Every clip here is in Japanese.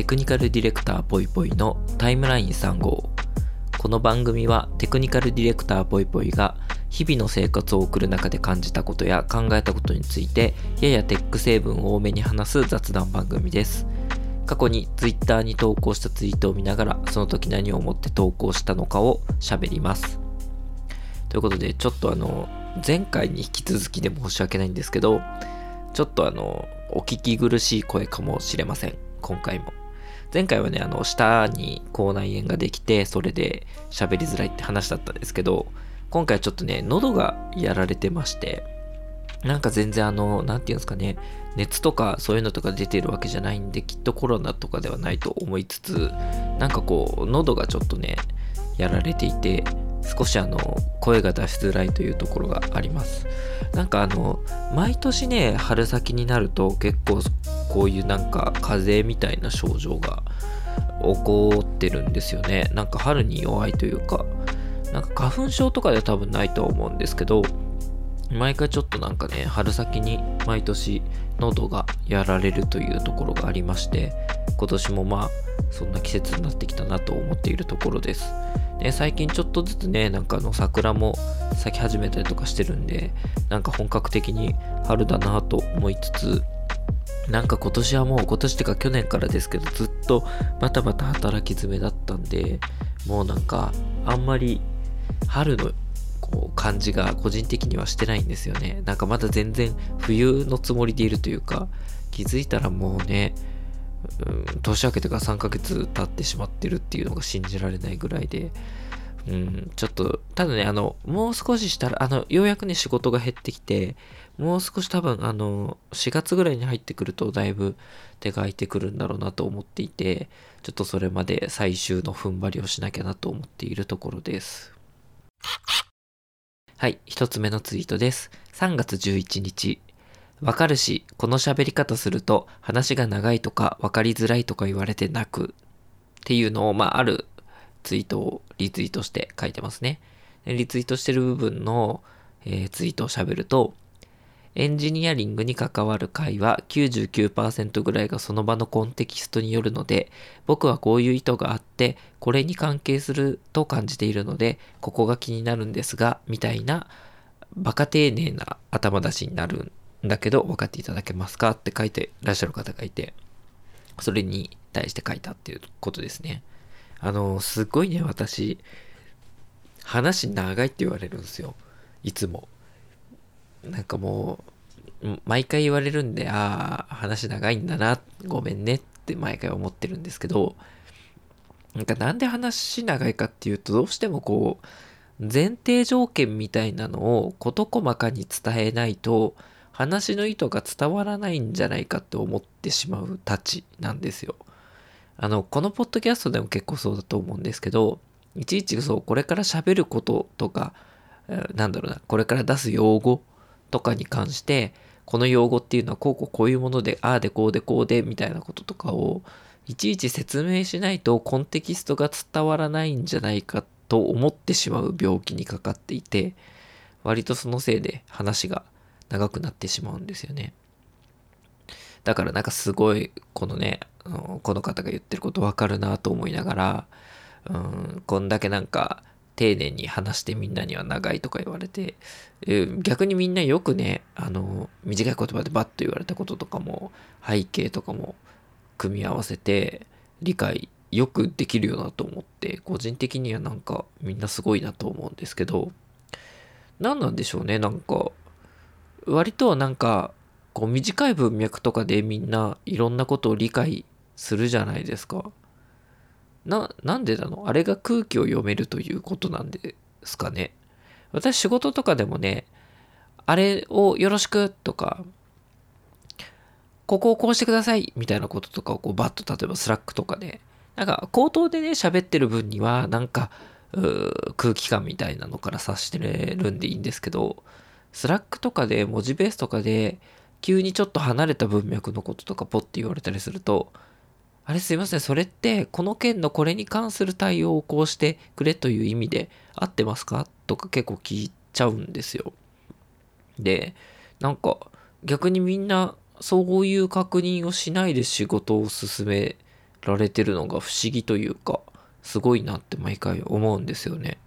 テクニカルディレクターぽいぽいのタイムライン3号。この番組はテクニカルディレクターぽいぽいが日々の生活を送る中で感じたことや考えたことについてややテック成分を多めに話す雑談番組です。過去に Twitter に投稿したツイートを見ながらその時何を思って投稿したのかを喋ります。ということでちょっとあの前回に引き続きで申し訳ないんですけどちょっとあのお聞き苦しい声かもしれません。今回も。前回はね、あの、下に口内炎ができて、それで喋りづらいって話だったんですけど、今回はちょっとね、喉がやられてまして、なんか全然あの、なんていうんですかね、熱とかそういうのとか出てるわけじゃないんで、きっとコロナとかではないと思いつつ、なんかこう、喉がちょっとね、やられていて、少しあの、声が出しづらいというところがあります。なんかあの、毎年ね、春先になると結構こういうなんか風邪みたいな症状が起こってるんですよね。なんか春に弱いというか、なんか花粉症とかでは多分ないと思うんですけど、毎回ちょっとなんかね、春先に毎年喉がやられるというところがありまして、今年もまあ、そんな季節になってきたなと思っているところです。ね、最近ちょっとずつね、なんかあの桜も咲き始めたりとかしてるんで、なんか本格的に春だなと思いつつ、なんか今年はもう今年ってか去年からですけどずっとバタバタ働き詰めだったんでもうなんかあんまり春のこう感じが個人的にはしてないんですよね。なんかまだ全然冬のつもりでいるというか気づいたらもうねうん、年明けてから3ヶ月経ってしまってるっていうのが信じられないぐらいで、うん、ちょっと、ただね、あの、もう少ししたら、あの、ようやくね、仕事が減ってきて、もう少し多分、あの、4月ぐらいに入ってくると、だいぶ手が空いてくるんだろうなと思っていて、ちょっとそれまで最終の踏ん張りをしなきゃなと思っているところです。はい、一つ目のツイートです。3月11日、わかるし、この喋り方すると話が長いとか分かりづらいとか言われてなくっていうのを、まあ、あるツイートをリツイートして書いてますね。リツイートしてる部分の、えー、ツイートを喋ると、エンジニアリングに関わる会話99%ぐらいがその場のコンテキストによるので、僕はこういう意図があって、これに関係すると感じているので、ここが気になるんですが、みたいな、バカ丁寧な頭出しになるんだけど分かっていただけますかって書いてらっしゃる方がいて、それに対して書いたっていうことですね。あの、すっごいね、私、話長いって言われるんですよ。いつも。なんかもう、毎回言われるんで、ああ、話長いんだな、ごめんねって毎回思ってるんですけど、なんかなんで話長いかっていうと、どうしてもこう、前提条件みたいなのを事細かに伝えないと、話の意図が伝わらないんじゃないかって思ってしまうたちなんですよ。あの、このポッドキャストでも結構そうだと思うんですけど、いちいちそう、これから喋ることとか、なんだろうな、これから出す用語とかに関して、この用語っていうのはこうこうこういうもので、ああでこうでこうでみたいなこととかを、いちいち説明しないとコンテキストが伝わらないんじゃないかと思ってしまう病気にかかっていて、割とそのせいで話が長くなってしまうんですよね。だからなんかすごいこのねこの方が言ってることわかるなと思いながらうんこんだけなんか丁寧に話してみんなには長いとか言われて逆にみんなよくねあの短い言葉でバッと言われたこととかも背景とかも組み合わせて理解よくできるよなと思って個人的にはなんかみんなすごいなと思うんですけど何なんでしょうねなんか割となんかこう短い文脈とかでみんないろんなことを理解するじゃないですか。な、なんでなの？あれが空気を読めるということなんですかね？私仕事とかでもね、あれをよろしくとか、ここをこうしてくださいみたいなこととかをこうバッと例えばスラックとかで、なんか口頭でね喋ってる分にはなんか空気感みたいなのから察してるんでいいんですけど、スラックとかで文字ベースとかで急にちょっと離れた文脈のこととかポッて言われたりするとあれすいませんそれってこの件のこれに関する対応をこうしてくれという意味で合ってますか？とか結構聞いちゃうんですよ。でなんか逆にみんなそういう確認をしないで仕事を進められてるのが不思議というか、すごいなって毎回思うんですよね。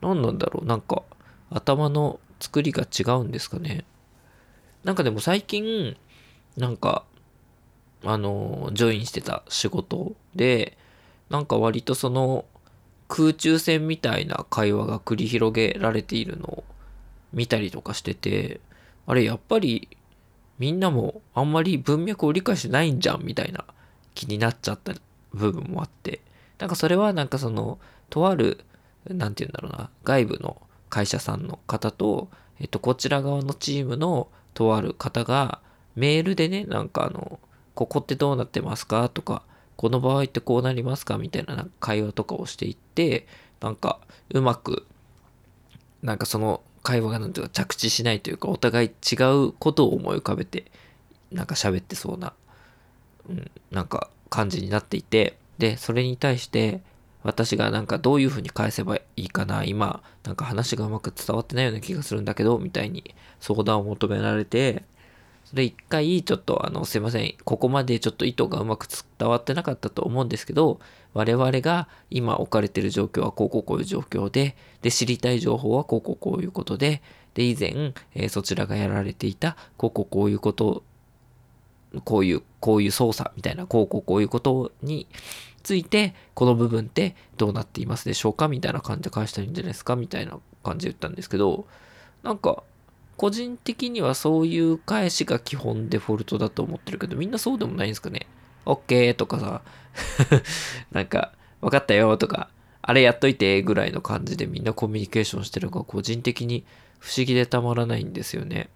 何なんだろう？なんか頭の作りが違うんですかね？なんかでも最近、なんか、あの、ジョインしてた仕事で、なんか割とその空中戦みたいな会話が繰り広げられているのを見たりとかしてて、あれやっぱりみんなもあんまり文脈を理解してないんじゃんみたいな気になっちゃった部分もあって、なんかそれはなんかその、とある、なんて言うんだろうな、外部の会社さんの方と、えっと、こちら側のチームのとある方が、メールでね、なんかあの、ここってどうなってますか？とか、この場合ってこうなりますか？みたいな会話とかをしていって、なんかうまく、なんかその会話がなんていうか着地しないというか、お互い違うことを思い浮かべて、なんか喋ってそうな、うん、なんか感じになっていて、で、それに対して、私がなんかどういうふうに返せばいいかな、今、なんか話がうまく伝わってないような気がするんだけど、みたいに相談を求められて、それ一回ちょっとあの、すいません、ここまでちょっと意図がうまく伝わってなかったと思うんですけど、我々が今置かれてる状況はこうこうこういう状況で、で、知りたい情報はこうこうこういうことで、で、以前、えー、そちらがやられていた、こうこうこういうことこういう、こういう操作みたいな、こうこうこういうことについて、この部分ってどうなっていますでしょうか？みたいな感じで返したらいいんじゃないですか？みたいな感じで言ったんですけど、なんか、個人的にはそういう返しが基本デフォルトだと思ってるけど、みんなそうでもないんですかね ?OK とかさ、なんか、分かったよとか、あれやっといてぐらいの感じでみんなコミュニケーションしてるのが個人的に不思議でたまらないんですよね。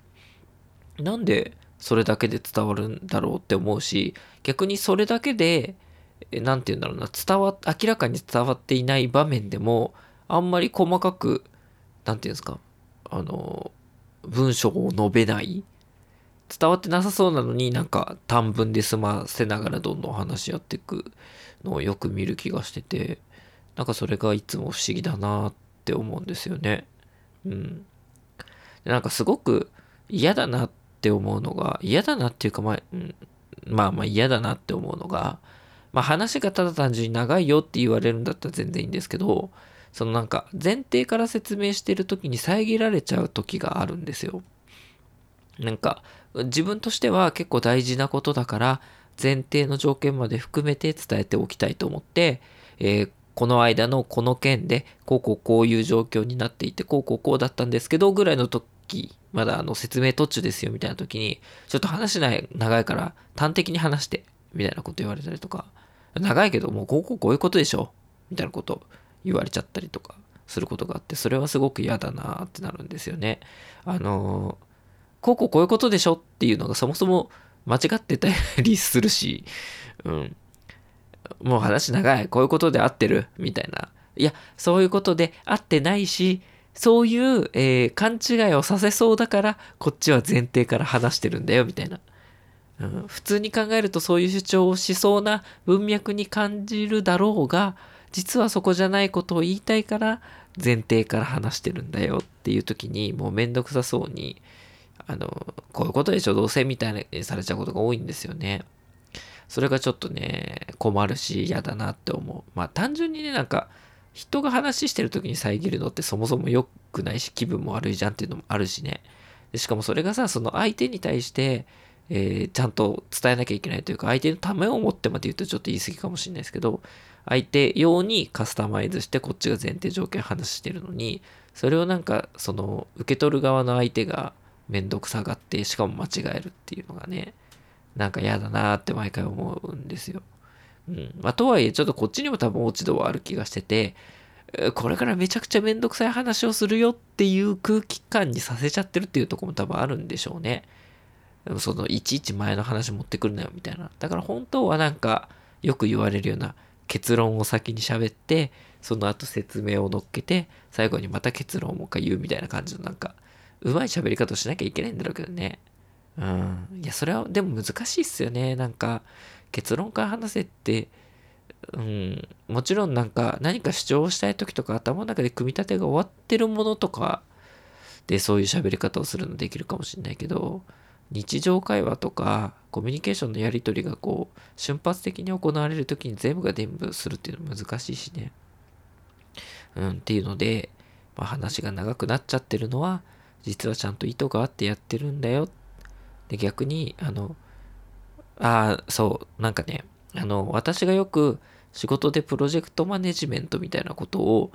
なんでそれだけで伝わるんだろうって思うし、逆にそれだけで、何て言うんだろうな、伝わ、明らかに伝わっていない場面でも、あんまり細かく、何て言うんですか、あの、文章を述べない。伝わってなさそうなのになんか短文で済ませながらどんどん話し合っていくのをよく見る気がしてて、なんかそれがいつも不思議だなって思うんですよね。うん。なんかすごく嫌だなって思うのが、嫌だなっていうか、まあ、うん、まあまあ嫌だなって思うのが、まあ話がただ単純に長いよって言われるんだったら全然いいんですけど、そのなんか前提から説明してる時に遮られちゃう時があるんですよ。なんか自分としては結構大事なことだから前提の条件まで含めて伝えておきたいと思って、えー、この間のこの件でこうこうこういう状況になっていてこうこうこうだったんですけどぐらいの時まだあの説明途中ですよみたいな時に、ちょっと話ない、長いから端的に話して、みたいなこと言われたりとか、長いけどもうこうこうこういうことでしょみたいなこと言われちゃったりとかすることがあって、それはすごく嫌だなってなるんですよね。あのこうこうこういうことでしょっていうのがそもそも間違ってたりするし、うん。もう話長い。こういうことで合ってるみたいな。いや、そういうことで合ってないし、そういう、えー、勘違いをさせそうだから、こっちは前提から話してるんだよ、みたいな。うん、普通に考えるとそういう主張をしそうな文脈に感じるだろうが、実はそこじゃないことを言いたいから前提から話してるんだよっていう時にもうめんどくさそうに、あの、こういうことでしょ、どうせみたいにされちゃうことが多いんですよね。それがちょっとね、困るし嫌だなって思う。まあ単純にね、なんか、人が話してる時に遮るのってそもそも良くないし気分も悪いじゃんっていうのもあるしね。でしかもそれがさ、その相手に対して、えー、ちゃんと伝えなきゃいけないというか、相手のためを思ってまで言うとちょっと言い過ぎかもしれないですけど、相手用にカスタマイズしてこっちが前提条件話してるのに、それをなんか、その、受け取る側の相手がめんどくさがって、しかも間違えるっていうのがね、なんか嫌だなって毎回思うんですよ。うん。まあ、とはいえ、ちょっとこっちにも多分落ち度はある気がしてて、これからめちゃくちゃめんどくさい話をするよっていう空気感にさせちゃってるっていうとこも多分あるんでしょうね。その、いちいち前の話持ってくるなよみたいな。だから本当はなんか、よく言われるような結論を先に喋って、その後説明を乗っけて、最後にまた結論をもう一回言うみたいな感じのなんか、うまい喋り方をしなきゃいけないんだろうけどね。うん。いや、それはでも難しいっすよね。なんか、結論から話せって、うん、もちろんなんか何か主張したい時とか頭の中で組み立てが終わってるものとかでそういう喋り方をするのできるかもしれないけど、日常会話とかコミュニケーションのやり取りがこう瞬発的に行われる時に全部が全部するっていうのは難しいしね。うん、っていうので、まあ、話が長くなっちゃってるのは実はちゃんと意図があってやってるんだよ。で逆にあのああそうなんかねあの私がよく仕事でプロジェクトマネジメントみたいなことを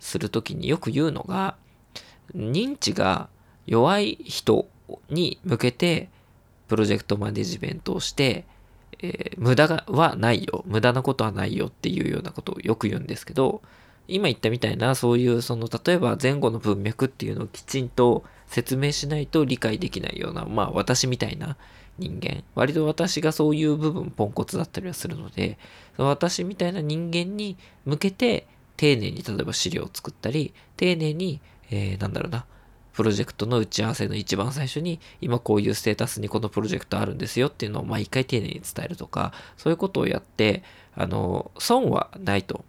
する時によく言うのが認知が弱い人に向けてプロジェクトマネジメントをして、えー、無駄がはないよ無駄なことはないよっていうようなことをよく言うんですけど今言ったみたいなそういうその例えば前後の文脈っていうのをきちんと説明しないと理解できないようなまあ私みたいな人間割と私がそういう部分ポンコツだったりはするので私みたいな人間に向けて丁寧に例えば資料を作ったり丁寧に、えー、なんだろうなプロジェクトの打ち合わせの一番最初に、今こういうステータスにこのプロジェクトあるんですよっていうのを、まあ一回丁寧に伝えるとか、そういうことをやって、あの、損はないと。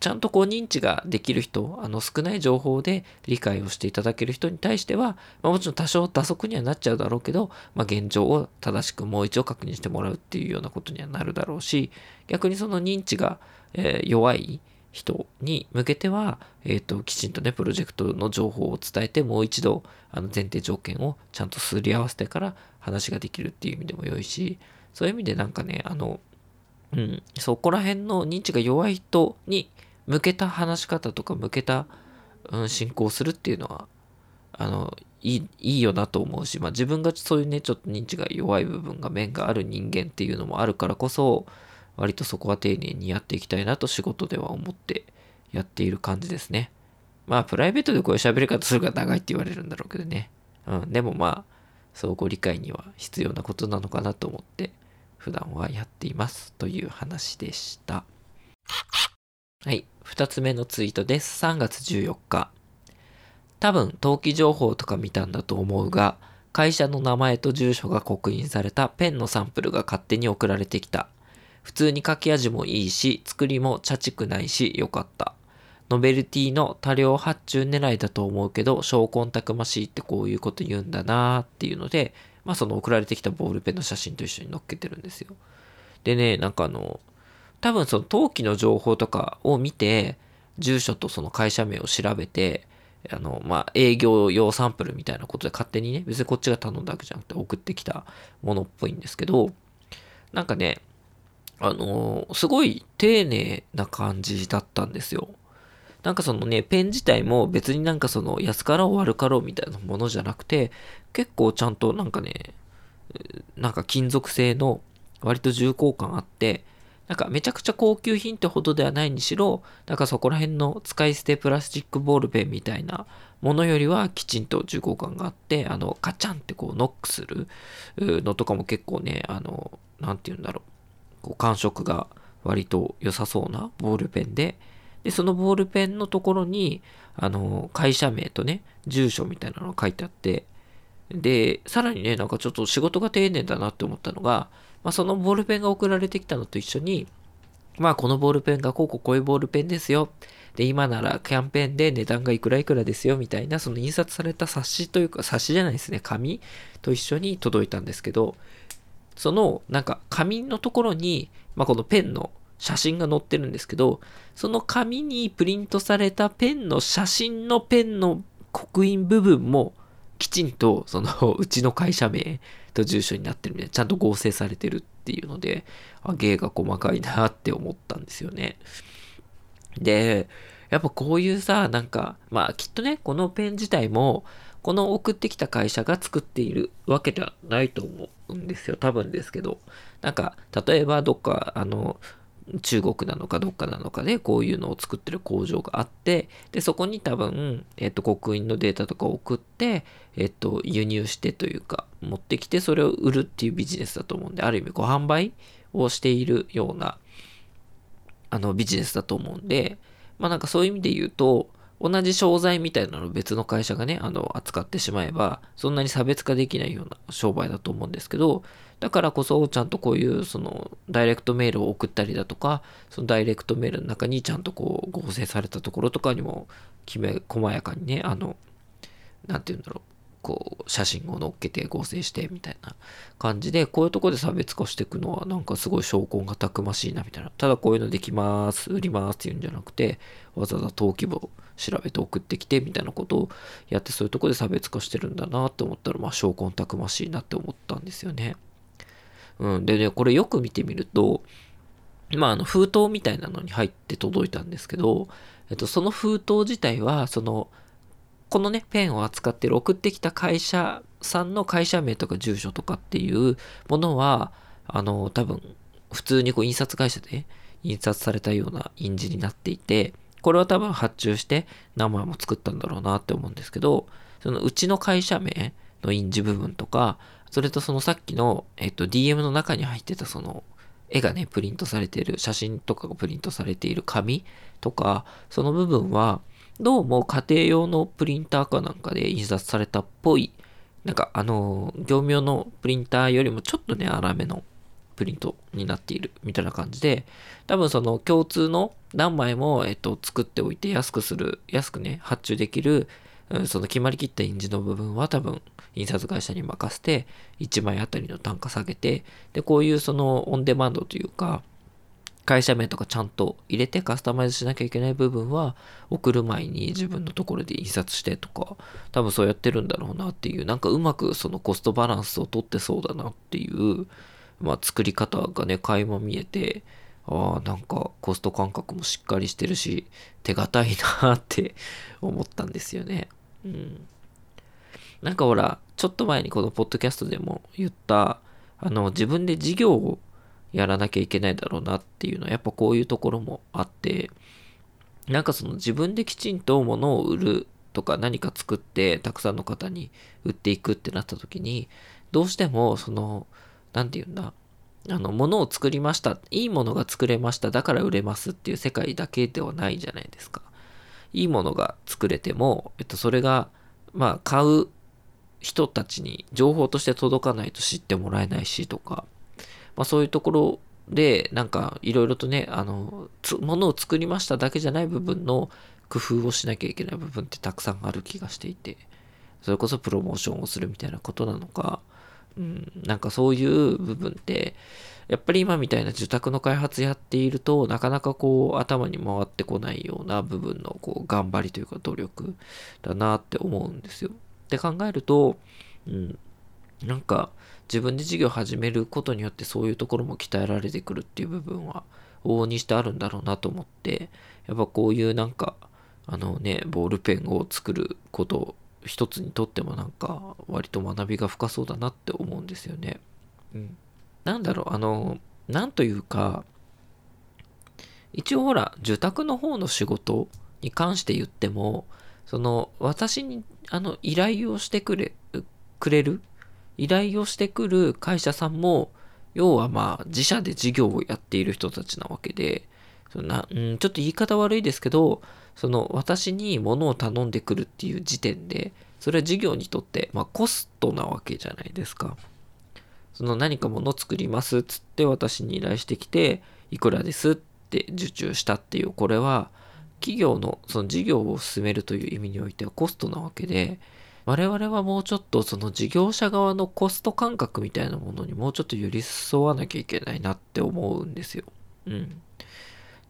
ちゃんとこう認知ができる人、あの少ない情報で理解をしていただける人に対しては、まあ、もちろん多少打足にはなっちゃうだろうけど、まあ、現状を正しくもう一度確認してもらうっていうようなことにはなるだろうし、逆にその認知が、えー、弱い、人に向けては、えっ、ー、と、きちんとね、プロジェクトの情報を伝えて、もう一度、あの、前提条件をちゃんとすり合わせてから話ができるっていう意味でも良いし、そういう意味でなんかね、あの、うん、そこら辺の認知が弱い人に向けた話し方とか向けた、うん、進行するっていうのは、あの、いい、いいよなと思うし、まあ自分がそういうね、ちょっと認知が弱い部分が面がある人間っていうのもあるからこそ、割とそこは丁寧にやっていきたいなと仕事では思ってやっている感じですね。まあ、プライベートでこういう喋り方するから長いって言われるんだろうけどね。うん。でもまあ、そうご理解には必要なことなのかなと思って、普段はやっていますという話でした。はい。二つ目のツイートです。3月14日。多分、登記情報とか見たんだと思うが、会社の名前と住所が刻印されたペンのサンプルが勝手に送られてきた。普通に書き味もいいし、作りも茶くないし、よかった。ノベルティの多量発注狙いだと思うけど、証拠たくましいってこういうこと言うんだなーっていうので、まあその送られてきたボールペンの写真と一緒に載っけてるんですよ。でね、なんかあの、多分その登記の情報とかを見て、住所とその会社名を調べて、あの、まあ、営業用サンプルみたいなことで勝手にね、別にこっちが頼んだわけじゃなくて送ってきたものっぽいんですけど、なんかね、あの、すごい丁寧な感じだったんですよ。なんかそのね、ペン自体も別になんかその安かろう悪かろうみたいなものじゃなくて、結構ちゃんとなんかね、なんか金属製の割と重厚感あって、なんかめちゃくちゃ高級品ってほどではないにしろ、なんかそこら辺の使い捨てプラスチックボールペンみたいなものよりはきちんと重厚感があって、あの、カチャンってこうノックするのとかも結構ね、あの、なんて言うんだろう。こう感触が割と良さそうなボールペンで、で、そのボールペンのところに、あの、会社名とね、住所みたいなのが書いてあって、で、さらにね、なんかちょっと仕事が丁寧だなって思ったのが、まあ、そのボールペンが送られてきたのと一緒に、まあ、このボールペンがこうこうこういうボールペンですよ。で、今ならキャンペーンで値段がいくらいくらですよ、みたいな、その印刷された冊子というか、冊子じゃないですね、紙と一緒に届いたんですけど、そのなんか紙のところに、まあ、このペンの写真が載ってるんですけど、その紙にプリントされたペンの写真のペンの刻印部分もきちんとそのうちの会社名と住所になってるんで、ちゃんと合成されてるっていうので、あ、芸が細かいなって思ったんですよね。で、やっぱこういうさ、なんか、まあきっとね、このペン自体も、この送ってきた会社が作っているわけではないと思うんですよ。多分ですけど。なんか、例えばどっか、あの、中国なのかどっかなのかでこういうのを作ってる工場があって、で、そこに多分、えっと、刻印のデータとかを送って、えっと、輸入してというか、持ってきてそれを売るっていうビジネスだと思うんで、ある意味ご販売をしているような、あの、ビジネスだと思うんで、まあなんかそういう意味で言うと、同じ商材みたいなのを別の会社がね、あの、扱ってしまえば、そんなに差別化できないような商売だと思うんですけど、だからこそ、ちゃんとこういう、その、ダイレクトメールを送ったりだとか、そのダイレクトメールの中にちゃんとこう、合成されたところとかにも、きめ、細やかにね、あの、なんて言うんだろう、こう写真を載っけて合成してみたいな感じでこういうとこで差別化していくのはなんかすごい証拠がたくましいなみたいな。ただこういうのできます売りますっていうんじゃなくてわざわざ登記簿調べて送ってきてみたいなことをやってそういうとこで差別化してるんだなって思ったらまあ証拠たくましいなって思ったんですよね。うん、でねこれよく見てみるとまああの封筒みたいなのに入って届いたんですけど、えっと、その封筒自体はそのこのね、ペンを扱ってる送ってきた会社さんの会社名とか住所とかっていうものは、あの、多分、普通にこう印刷会社で印刷されたような印字になっていて、これは多分発注して名前も作ったんだろうなって思うんですけど、そのうちの会社名の印字部分とか、それとそのさっきの、えっと、DM の中に入ってたその絵がね、プリントされている、写真とかがプリントされている紙とか、その部分は、どうも家庭用のプリンターかなんかで印刷されたっぽい、なんかあの、業務用のプリンターよりもちょっとね、粗めのプリントになっているみたいな感じで、多分その共通の何枚も、えっと、作っておいて安くする、安くね、発注できる、うん、その決まりきった印字の部分は多分印刷会社に任せて1枚あたりの単価下げてでこういうそのオンデマンドというか会社名とかちゃんと入れてカスタマイズしなきゃいけない部分は送る前に自分のところで印刷してとか多分そうやってるんだろうなっていうなんかうまくそのコストバランスをとってそうだなっていうまあ作り方がね垣間見えてああなんかコスト感覚もしっかりしてるし手堅いなって 思ったんですよね。うん。なんかほらちょっと前にこのポッドキャストでも言ったあの自分で事業をやらなきゃいけないだろうなっていうのはやっぱこういうところもあってなんかその自分できちんと物を売るとか何か作ってたくさんの方に売っていくってなった時にどうしてもその何て言うんだ？あの物を作りました。いいものが作れました。だから売れますっていう世界だけではないじゃないですか。いいものが作れても、えっと、それがまあ買う人たちに情報として届かないと知ってもらえないしとか。まあ、そういうところで、なんかいろいろとね、あの、ものを作りましただけじゃない部分の工夫をしなきゃいけない部分ってたくさんある気がしていて、それこそプロモーションをするみたいなことなのか、うん、なんかそういう部分って、やっぱり今みたいな受託の開発やっているとなかなかこう頭に回ってこないような部分のこう頑張りというか努力だなって思うんですよ。って考えると、うん、なんか自分で事業始めることによってそういうところも鍛えられてくるっていう部分は往々にしてあるんだろうなと思ってやっぱこういうなんかあのねボールペンを作ること一つにとってもなんか割と学びが深そうだなって思うんですよね。うん、なんだろうあのなんというか一応ほら受託の方の仕事に関して言ってもその私にあの依頼をしてくれくれる依頼をしてくる会社さんも、要はまあ自社で事業をやっている人たちなわけで、そんな、うん、ちょっと言い方悪いですけど、その私に物を頼んでくるっていう時点で、それは事業にとって、まあ、コストなわけじゃないですか。その何か物を作りますっつって私に依頼してきて、いくらですって受注したっていう、これは企業のその事業を進めるという意味においてはコストなわけで、我々はもうちょっとその事業者側のコスト感覚みたいなものにもうちょっと寄り添わなきゃいけないなって思うんですよ。うん。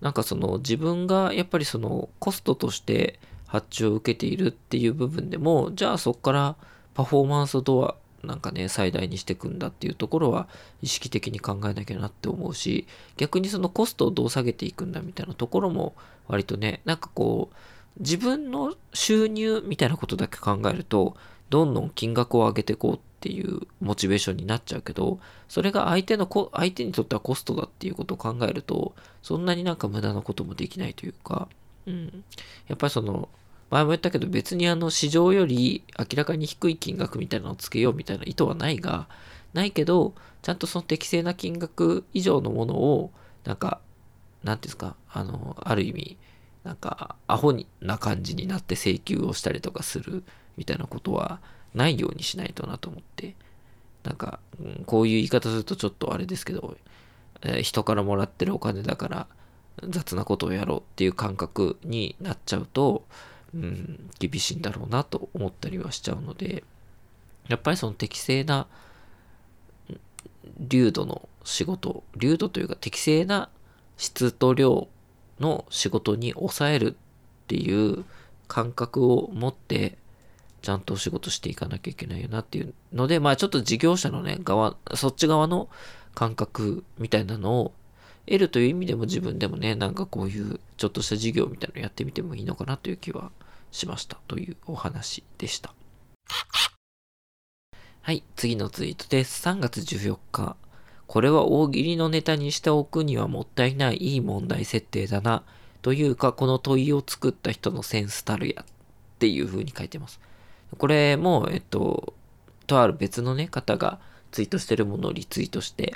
なんかその自分がやっぱりそのコストとして発注を受けているっていう部分でも、じゃあそこからパフォーマンスをどうなんかね、最大にしていくんだっていうところは意識的に考えなきゃなって思うし、逆にそのコストをどう下げていくんだみたいなところも割とね、なんかこう、自分の収入みたいなことだけ考えると、どんどん金額を上げていこうっていうモチベーションになっちゃうけど、それが相手のこ、相手にとってはコストだっていうことを考えると、そんなになんか無駄なこともできないというか、うん。やっぱりその、前も言ったけど別にあの市場より明らかに低い金額みたいなのをつけようみたいな意図はないが、ないけど、ちゃんとその適正な金額以上のものを、なんか、なんていうんですか、あの、ある意味、なんかアホな感じになって請求をしたりとかするみたいなことはないようにしないとなと思って。なんか、うん、こういう言い方するとちょっとあれですけど、えー、人からもらってるお金だから雑なことをやろうっていう感覚になっちゃうと、うん、厳しいんだろうなと思ったりはしちゃうので、やっぱりその適正な流度の仕事、流度というか適正な質と量の仕事に抑えるっていう感覚を持ってちゃんとお仕事していかなきゃいけないよなっていうので、まあちょっと事業者のね、側、そっち側の感覚みたいなのを得るという意味でも自分でもね、なんかこういうちょっとした事業みたいなのやってみてもいいのかなという気はしましたというお話でした。はい、次のツイートです。3月14日。これは大喜利のネタにしておくにはもったいないいい問題設定だな。というか、この問いを作った人のセンスたるやっていう風に書いてます。これも、えっと、とある別のね、方がツイートしてるものをリツイートして、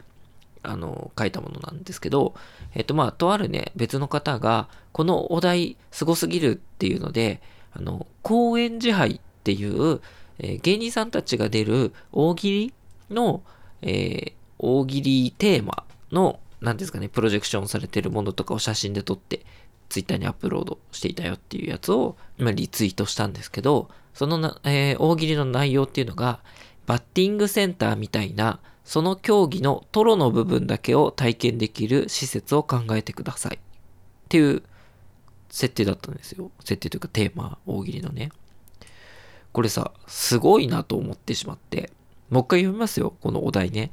あの、書いたものなんですけど、えっと、まあ、とあるね、別の方が、このお題すごすぎるっていうので、あの、公演自敗っていう、えー、芸人さんたちが出る大喜利の、えー、大喜利テーマの、何ですかね、プロジェクションされてるものとかを写真で撮って、ツイッターにアップロードしていたよっていうやつを、まリツイートしたんですけど、そのな、えー、大喜利の内容っていうのが、バッティングセンターみたいな、その競技のトロの部分だけを体験できる施設を考えてください。っていう設定だったんですよ。設定というかテーマ、大喜利のね。これさ、すごいなと思ってしまって、もう一回読みますよ、このお題ね。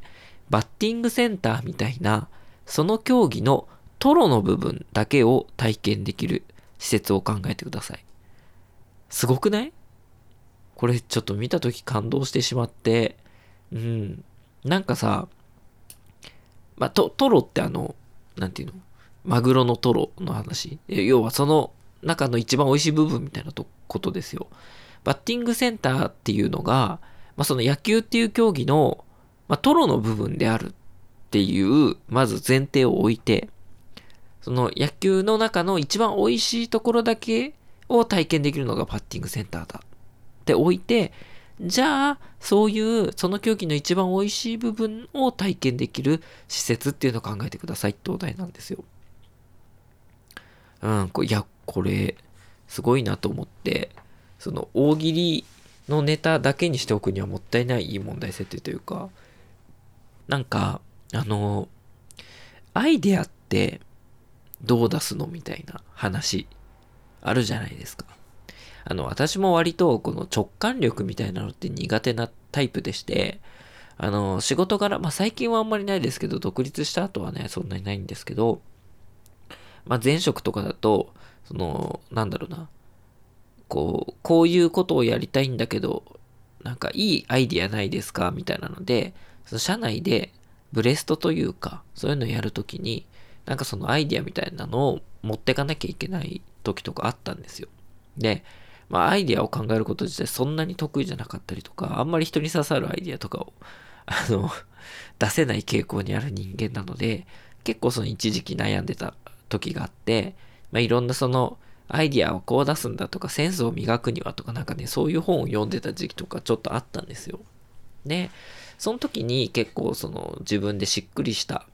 バッティングセンターみたいな、その競技のトロの部分だけを体験できる施設を考えてください。すごくない？これちょっと見たとき感動してしまって、うん。なんかさ、まあ、トロってあの、なんていうの？マグロのトロの話。要はその中の一番美味しい部分みたいなとことですよ。バッティングセンターっていうのが、まあ、その野球っていう競技の、まあ、トロの部分であるっていう、まず前提を置いて、その野球の中の一番美味しいところだけを体験できるのがバッティングセンターだて置いて、じゃあ、そういうその競技の一番美味しい部分を体験できる施設っていうのを考えてくださいってお題なんですよ。うん、いや、これ、すごいなと思って、その大喜利のネタだけにしておくにはもったいないいい問題設定というか、なんか、あの、アイデアってどう出すのみたいな話あるじゃないですか。あの、私も割とこの直感力みたいなのって苦手なタイプでして、あの、仕事柄、まあ最近はあんまりないですけど、独立した後はね、そんなにないんですけど、まあ前職とかだと、その、なんだろうな、こう、こういうことをやりたいんだけど、なんかいいアイディアないですかみたいなので、その社内でブレストというか、そういうのをやるときに、なんかそのアイディアみたいなのを持ってかなきゃいけない時とかあったんですよ。で、まあアイディアを考えること自体そんなに得意じゃなかったりとか、あんまり人に刺さるアイディアとかを、あの、出せない傾向にある人間なので、結構その一時期悩んでた時があって、まあいろんなそのアイディアをこう出すんだとか、センスを磨くにはとかなんかね、そういう本を読んでた時期とかちょっとあったんですよ。で、その時に結構その自分でしっくりした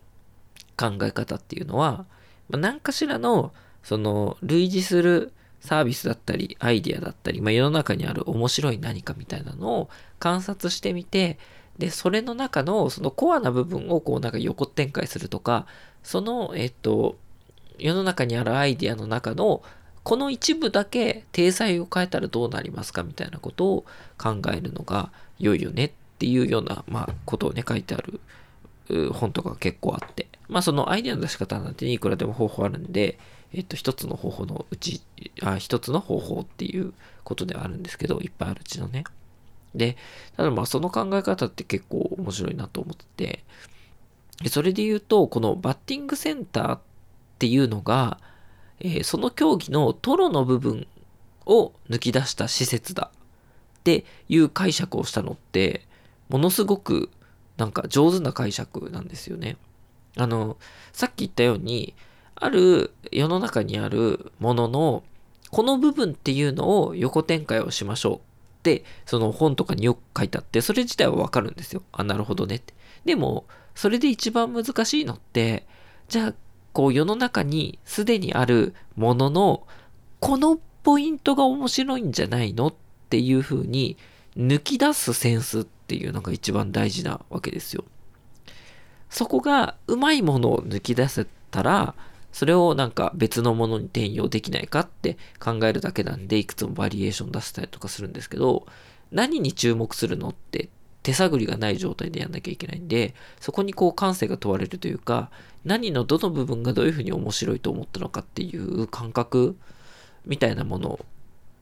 考え方っていうのは、まあ、何かしらのその類似するサービスだったりアイディアだったり、まあ、世の中にある面白い何かみたいなのを観察してみてでそれの中のそのコアな部分をこうなんか横展開するとかそのえっと世の中にあるアイディアの中のこの一部だけ体裁を変えたらどうなりますかみたいなことを考えるのが良いよねっていうような、まあ、ことをね書いてある本とか結構あって、まあそのアイデアの出し方なんていくらでも方法あるんで、えっと一つの方法のうち、あ一つの方法っていうことではあるんですけど、いっぱいあるうちのね。で、ただまあその考え方って結構面白いなと思ってて、それで言うと、このバッティングセンターっていうのが、えー、その競技のトロの部分を抜き出した施設だっていう解釈をしたのって、ものすごくなんか上手な解釈なんですよね。あの、さっき言ったように、ある世の中にあるものの、この部分っていうのを横展開をしましょうって、その本とかによく書いてあって、それ自体はわかるんですよ。あ、なるほどねって。でも、それで一番難しいのって、じゃあ、こう世の中にすでにあるものの、このポイントが面白いんじゃないのっていうふうに抜き出すセンスっていうのが一番大事なわけですよ。そこがうまいものを抜き出せたら、それをなんか別のものに転用できないかって考えるだけなんで、いくつもバリエーション出せたりとかするんですけど、何に注目するのって手探りがない状態でやんなきゃいけないんで、そこにこう感性が問われるというか、何のどの部分がどういうふうに面白いと思ったのかっていう感覚みたいなもの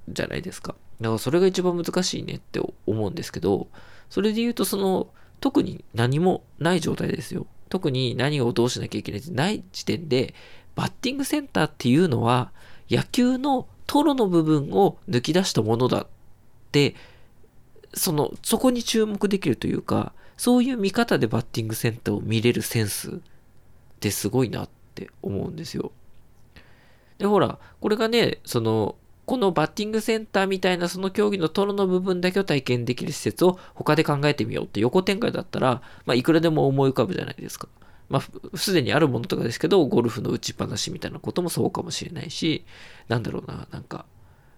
じゃないですか。だからそれが一番難しいねって思うんですけど、それで言うとその、特に何もない状態ですよ。特に何をどうしなきゃいけないってない時点で、バッティングセンターっていうのは、野球のトロの部分を抜き出したものだってその、そこに注目できるというか、そういう見方でバッティングセンターを見れるセンスってすごいなって思うんですよ。で、ほら、これがね、その、このバッティングセンターみたいなその競技のトロの部分だけを体験できる施設を他で考えてみようって横展開だったら、まあ、いくらでも思い浮かぶじゃないですか。まあ、すでにあるものとかですけど、ゴルフの打ちっぱなしみたいなこともそうかもしれないし、なんだろうな、なんか、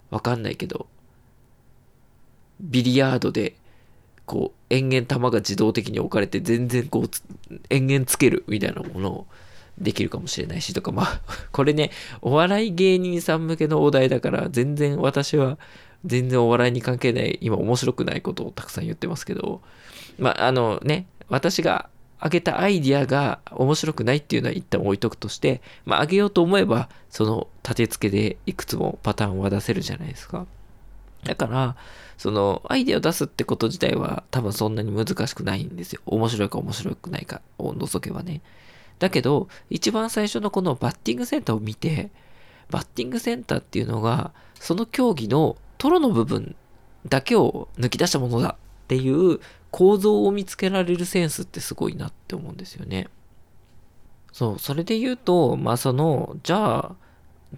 わかんないけど、ビリヤードで、こう、延々球が自動的に置かれて、全然こう、延々つけるみたいなものをできるかもしれないしとか、まあ、これね、お笑い芸人さん向けのお題だから、全然私は、全然お笑いに関係ない、今面白くないことをたくさん言ってますけど、まあ、あのね、私が挙げたアイディアが面白くないっていうのは一旦置いとくとして、まあ、挙げようと思えば、その立て付けでいくつもパターンは出せるじゃないですか。だから、そのアイディアを出すってこと自体は多分そんなに難しくないんですよ。面白いか面白くないかを除けばね。だけど、一番最初のこのバッティングセンターを見て、バッティングセンターっていうのが、その競技のトロの部分だけを抜き出したものだっていう構造を見つけられるセンスってすごいなって思うんですよね。そう、それで言うと、まあその、じゃあ、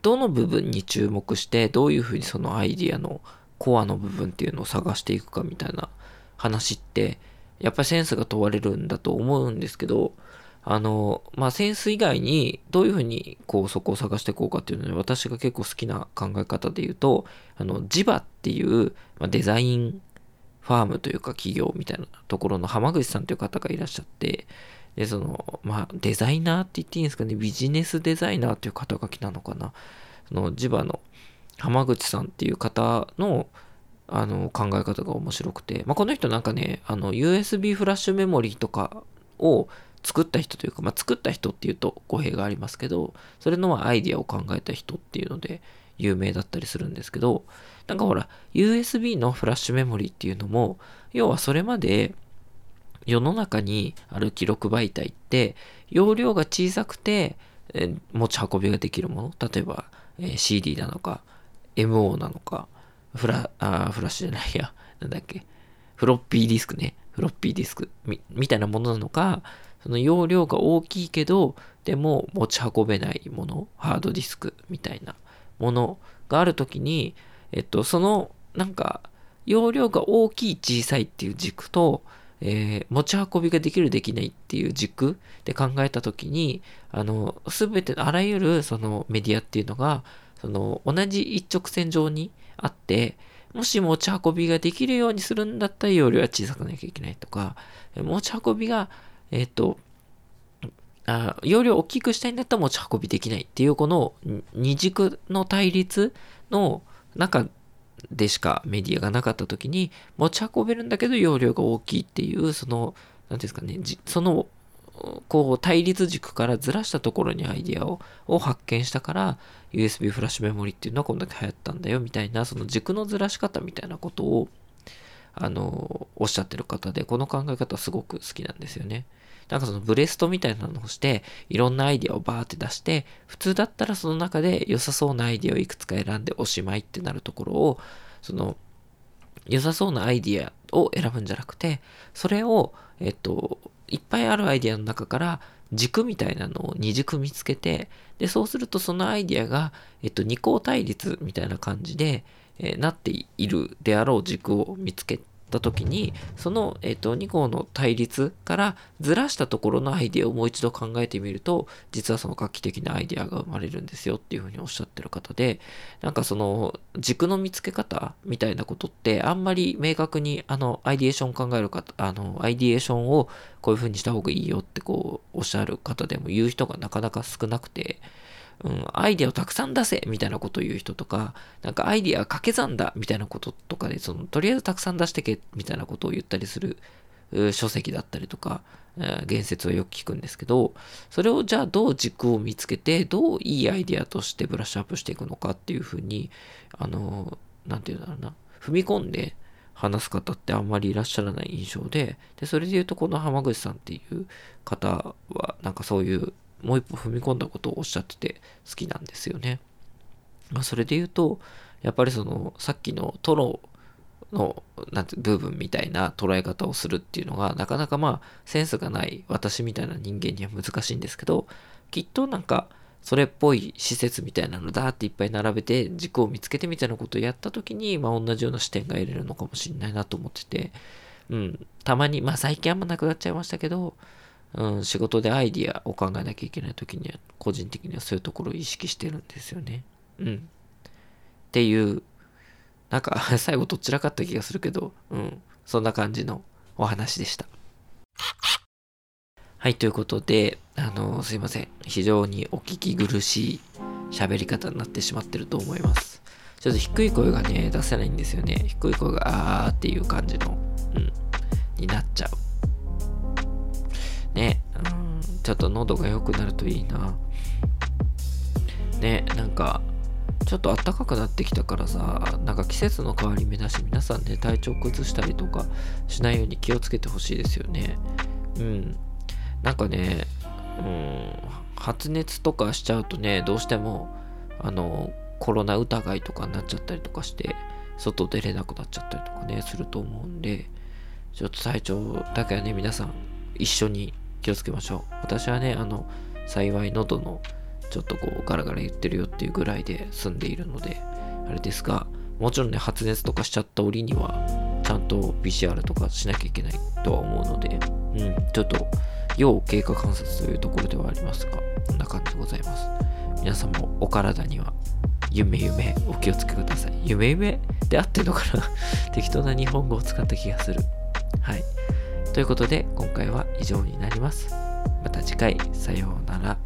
どの部分に注目して、どういうふうにそのアイディアのコアの部分っていうのを探していくかみたいな話って、やっぱりセンスが問われるんだと思うんですけど、あの、まあ、センス以外にどういうふうにこうそこを探していこうかっていうので、私が結構好きな考え方で言うと、あの、ジバっていう、まあ、デザインファームというか企業みたいなところの浜口さんという方がいらっしゃって、で、その、まあ、デザイナーって言っていいんですかね、ビジネスデザイナーっていう肩書きなのかな。その、ジバの浜口さんっていう方のあの考え方が面白くて、まあ、この人なんかね、あの USB フラッシュメモリーとかを作った人というか、まあ、作った人っていうと語弊がありますけど、それのアイディアを考えた人っていうので有名だったりするんですけど、なんかほら、USB のフラッシュメモリーっていうのも、要はそれまで世の中にある記録媒体って、容量が小さくて、え持ち運びができるもの、例えば、え CD なのか、MO なのか、フラ、あフラッシュじゃないや、なんだっけ、フロッピーディスクね、フロッピーディスク。みみたいなものなのか、その容量が大きいけど、でも持ち運べないもの、ハードディスクみたいなものがあるときに、えっと、その、なんか、容量が大きい小さいっていう軸と、えー、持ち運びができるできないっていう軸で考えたときに、あの、すべてあらゆるそのメディアっていうのが、その同じ一直線上にあって、もし持ち運びができるようにするんだったら容量は小さくなきゃいけないとか、持ち運びが、えっ、ー、と、あ容量を大きくしたいんだったら持ち運びできないっていうこの二軸の対立の中でしかメディアがなかった時に持ち運べるんだけど容量が大きいっていうその何ですかねそのこう対立軸からずらしたところにアイディアをを発見したから USB フラッシュメモリっていうのはこんだけ流行ったんだよみたいなその軸のずらし方みたいなことをあのおっしゃってる方でこの考え方すごく好きなんですよね。なんかそのブレストみたいなのをしていろんなアイディアをバーって出して普通だったらその中で良さそうなアイディアをいくつか選んでおしまいってなるところをその良さそうなアイディアを選ぶんじゃなくてそれをえっといっぱいあるアイディアの中から軸みたいなのを二軸見つけて、で、そうするとそのアイディアが、えっと、二項対立みたいな感じで、えー、なっているであろう軸を見つけった時にその、えー、と2個の対立からずらしたところのアイデアをもう一度考えてみると実はその画期的なアイデアが生まれるんですよっていうふうにおっしゃってる方でなんかその軸の見つけ方みたいなことってあんまり明確にあのアイディエーション考える方あのアイディエーションをこういうふうにした方がいいよってこうおっしゃる方でも言う人がなかなか少なくてうん、アイデアをたくさん出せみたいなことを言う人とか、なんかアイデア掛け算だみたいなこととかで、その、とりあえずたくさん出してけみたいなことを言ったりする書籍だったりとか、言説をよく聞くんですけど、それをじゃあどう軸を見つけて、どういいアイデアとしてブラッシュアップしていくのかっていうふうに、あの、なんていうんだろうな、踏み込んで話す方ってあんまりいらっしゃらない印象で、で、それで言うとこの浜口さんっていう方は、なんかそういうもう一歩踏み込んだことをおっしゃってて好きなんですよね。まあ、それで言うと、やっぱりその、さっきのトロの、なんて、部分みたいな捉え方をするっていうのが、なかなかまあ、センスがない私みたいな人間には難しいんですけど、きっとなんか、それっぽい施設みたいなのだっていっぱい並べて軸を見つけてみたいなことをやった時に、まあ同じような視点が得れるのかもしれないなと思ってて、うん、たまに、まあ最近あんまなくなっちゃいましたけど、うん、仕事でアイディアを考えなきゃいけない時には、個人的にはそういうところを意識してるんですよね。うん。っていう、なんか 最後どちらかった気がするけど、うん、そんな感じのお話でした。はい、ということで、あの、すいません。非常にお聞き苦しい喋り方になってしまってると思います。ちょっと低い声がね、出せないんですよね。低い声があーっていう感じの、うん、になっちゃう。ちょっと喉が良くなるといいな。ね、なんか、ちょっと暖かくなってきたからさ、なんか季節の変わり目だし、皆さんね、体調崩したりとかしないように気をつけてほしいですよね。うん。なんかね、うん、発熱とかしちゃうとね、どうしても、あの、コロナ疑いとかになっちゃったりとかして、外出れなくなっちゃったりとかね、すると思うんで、ちょっと体調だけはね、皆さん一緒に気をつけましょう。私はね、あの、幸い喉のちょっとこうガラガラ言ってるよっていうぐらいで済んでいるので、あれですが、もちろんね、発熱とかしちゃった折には、ちゃんと PCR とかしなきゃいけないとは思うので、うん、ちょっと、要経過観察というところではありますが、こんな感じでございます。皆さんもお体には、夢夢お気をつけください。夢夢で合ってんのかな？適当な日本語を使った気がする。はい。ということで今回は以上になります。また次回さようなら。